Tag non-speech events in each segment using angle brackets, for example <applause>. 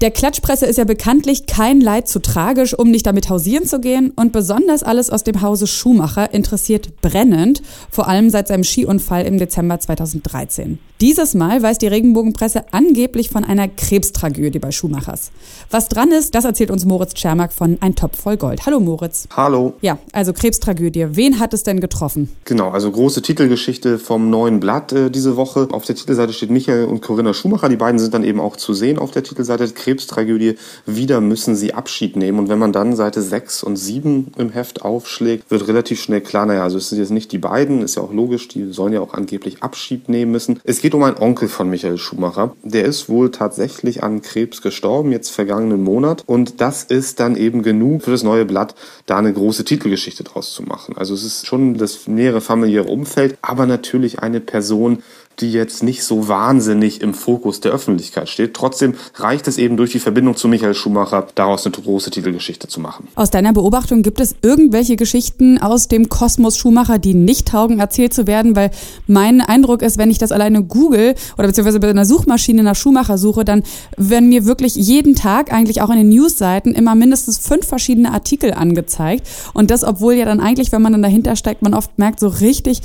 Der Klatschpresse ist ja bekanntlich kein Leid zu tragisch, um nicht damit hausieren zu gehen. Und besonders alles aus dem Hause Schumacher interessiert brennend, vor allem seit seinem Skiunfall im Dezember 2013. Dieses Mal weiß die Regenbogenpresse angeblich von einer Krebstragödie bei Schumachers. Was dran ist, das erzählt uns Moritz Tschermak von Ein Topf voll Gold. Hallo Moritz. Hallo. Ja, also Krebstragödie. Wen hat es denn getroffen? Genau, also große Titelgeschichte vom neuen Blatt äh, diese Woche. Auf der Titelseite steht Michael und Corinna Schumacher. Die beiden sind dann eben auch zu sehen auf der Titelseite. Krebstragödie. Wieder müssen sie Abschied nehmen. Und wenn man dann Seite 6 und 7 im Heft aufschlägt, wird relativ schnell klar, naja, also es sind jetzt nicht die beiden, ist ja auch logisch, die sollen ja auch angeblich Abschied nehmen müssen. Es geht um einen Onkel von Michael Schumacher. Der ist wohl tatsächlich an Krebs gestorben, jetzt vergangenen Monat. Und das ist dann eben genug für das neue Blatt, da eine große Titelgeschichte draus zu machen. Also es ist schon das nähere familiäre Umfeld, aber natürlich eine Person, die jetzt nicht so wahnsinnig im Fokus der Öffentlichkeit steht. Trotzdem reicht es eben durch die Verbindung zu Michael Schumacher, daraus eine große Titelgeschichte zu machen. Aus deiner Beobachtung gibt es irgendwelche Geschichten aus dem Kosmos Schumacher, die nicht taugen, erzählt zu werden? Weil mein Eindruck ist, wenn ich das alleine google oder beziehungsweise bei einer Suchmaschine nach Schumacher suche, dann werden mir wirklich jeden Tag, eigentlich auch in den Newsseiten, immer mindestens fünf verschiedene Artikel angezeigt. Und das, obwohl ja dann eigentlich, wenn man dann dahinter steigt, man oft merkt, so richtig,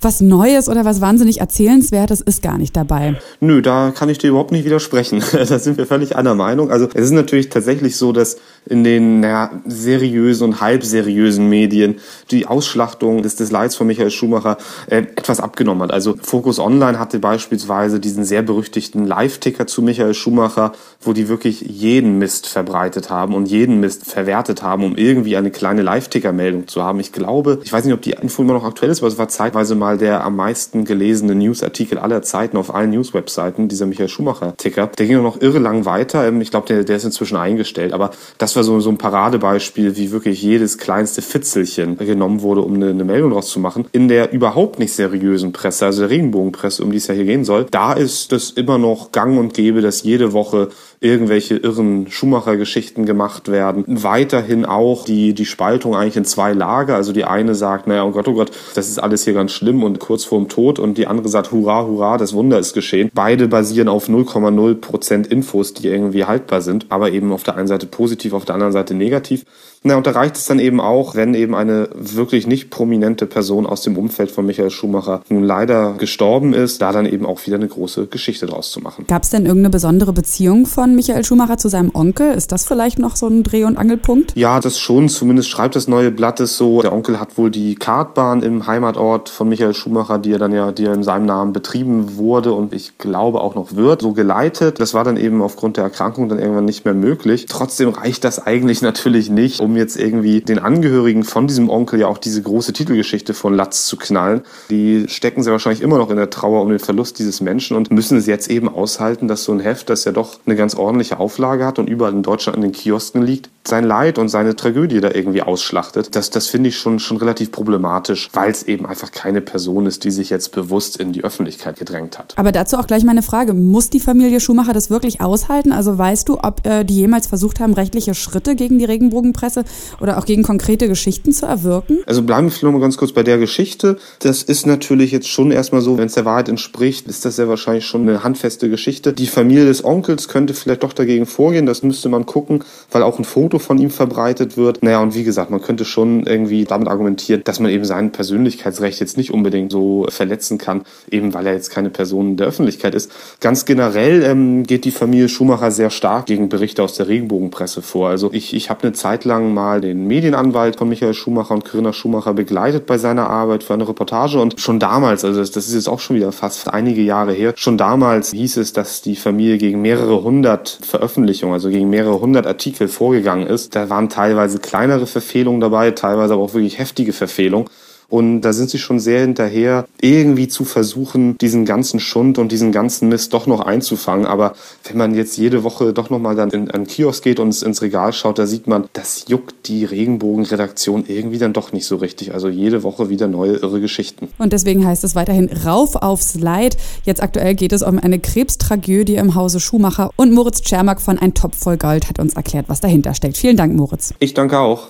was Neues oder was wahnsinnig Erzählenswertes ist gar nicht dabei. Nö, da kann ich dir überhaupt nicht widersprechen. <laughs> da sind wir völlig einer Meinung. Also es ist natürlich tatsächlich so, dass in den naja, seriösen und halbseriösen Medien die Ausschlachtung des, Leids von Michael Schumacher äh, etwas abgenommen hat. Also Focus Online hatte beispielsweise diesen sehr berüchtigten Live-Ticker zu Michael Schumacher, wo die wirklich jeden Mist verbreitet haben und jeden Mist verwertet haben, um irgendwie eine kleine Live-Ticker-Meldung zu haben. Ich glaube, ich weiß nicht, ob die Info immer noch aktuell ist, aber es war zeitweise mal der am meisten gelesene Newsartikel aller Zeiten auf allen News-Webseiten, dieser Michael Schumacher-Ticker. Der ging noch irre lang weiter. Ähm, ich glaube, der, der ist inzwischen eingestellt, aber das war so, so ein Paradebeispiel, wie wirklich jedes kleinste Fitzelchen genommen wurde, um eine, eine Meldung daraus zu machen. In der überhaupt nicht seriösen Presse, also der Regenbogenpresse, um die es ja hier gehen soll, da ist es immer noch gang und gäbe, dass jede Woche irgendwelche irren Schumacher-Geschichten gemacht werden. Weiterhin auch die, die Spaltung eigentlich in zwei Lager. Also die eine sagt, naja, oh Gott, oh Gott, das ist alles hier ganz schlimm und kurz vorm Tod. Und die andere sagt, hurra, hurra, das Wunder ist geschehen. Beide basieren auf 0,0 Prozent Infos, die irgendwie haltbar sind, aber eben auf der einen Seite positiv, auf der anderen Seite negativ. Na, und da reicht es dann eben auch, wenn eben eine wirklich nicht prominente Person aus dem Umfeld von Michael Schumacher nun leider gestorben ist, da dann eben auch wieder eine große Geschichte draus zu machen. Gab es denn irgendeine besondere Beziehung von Michael Schumacher zu seinem Onkel? Ist das vielleicht noch so ein Dreh- und Angelpunkt? Ja, das schon. Zumindest schreibt das neue Blatt es so. Der Onkel hat wohl die Kartbahn im Heimatort von Michael Schumacher, die er dann ja, die er in seinem Namen betrieben wurde und ich glaube auch noch wird, so geleitet. Das war dann eben aufgrund der Erkrankung dann irgendwann nicht mehr möglich. Trotzdem reicht das eigentlich natürlich nicht, um jetzt irgendwie den Angehörigen von diesem Onkel ja auch diese große Titelgeschichte von Latz zu knallen. Die stecken sehr wahrscheinlich immer noch in der Trauer um den Verlust dieses Menschen und müssen es jetzt eben aushalten, dass so ein Heft, das ja doch eine ganz ordentliche Auflage hat und überall in Deutschland in den Kiosken liegt, sein Leid und seine Tragödie da irgendwie ausschlachtet. Das, das finde ich schon, schon relativ problematisch, weil es eben einfach keine Person ist, die sich jetzt bewusst in die Öffentlichkeit gedrängt hat. Aber dazu auch gleich meine Frage. Muss die Familie Schumacher das wirklich aushalten? Also weißt du, ob äh, die jemals versucht haben, rechtliche Schritte gegen die Regenbogenpresse oder auch gegen konkrete Geschichten zu erwirken? Also bleiben wir mal ganz kurz bei der Geschichte. Das ist natürlich jetzt schon erstmal so, wenn es der Wahrheit entspricht, ist das ja wahrscheinlich schon eine handfeste Geschichte. Die Familie des Onkels könnte vielleicht doch dagegen vorgehen, das müsste man gucken, weil auch ein Foto von ihm verbreitet wird. Naja, und wie gesagt, man könnte schon irgendwie damit argumentieren, dass man eben sein Persönlichkeitsrecht jetzt nicht unbedingt so verletzen kann, eben weil er jetzt keine Person der Öffentlichkeit ist. Ganz generell ähm, geht die Familie Schumacher sehr stark gegen Berichte aus der Regenbogenpresse vor. Also ich, ich habe eine Zeit lang mal den Medienanwalt von Michael Schumacher und Corinna Schumacher begleitet bei seiner Arbeit für eine Reportage und schon damals, also das, das ist jetzt auch schon wieder fast einige Jahre her, schon damals hieß es, dass die Familie gegen mehrere hundert Veröffentlichungen, also gegen mehrere hundert Artikel vorgegangen ist. Da waren teilweise kleinere Verfehlungen dabei, teilweise aber auch wirklich heftige Verfehlungen. Und da sind sie schon sehr hinterher, irgendwie zu versuchen, diesen ganzen Schund und diesen ganzen Mist doch noch einzufangen. Aber wenn man jetzt jede Woche doch nochmal dann in einen Kiosk geht und ins Regal schaut, da sieht man, das juckt die Regenbogenredaktion irgendwie dann doch nicht so richtig. Also jede Woche wieder neue irre Geschichten. Und deswegen heißt es weiterhin rauf aufs Leid. Jetzt aktuell geht es um eine Krebstragödie im Hause Schumacher. Und Moritz Czermak von Ein Topf voll Gold hat uns erklärt, was dahinter steckt. Vielen Dank, Moritz. Ich danke auch.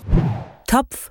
Topf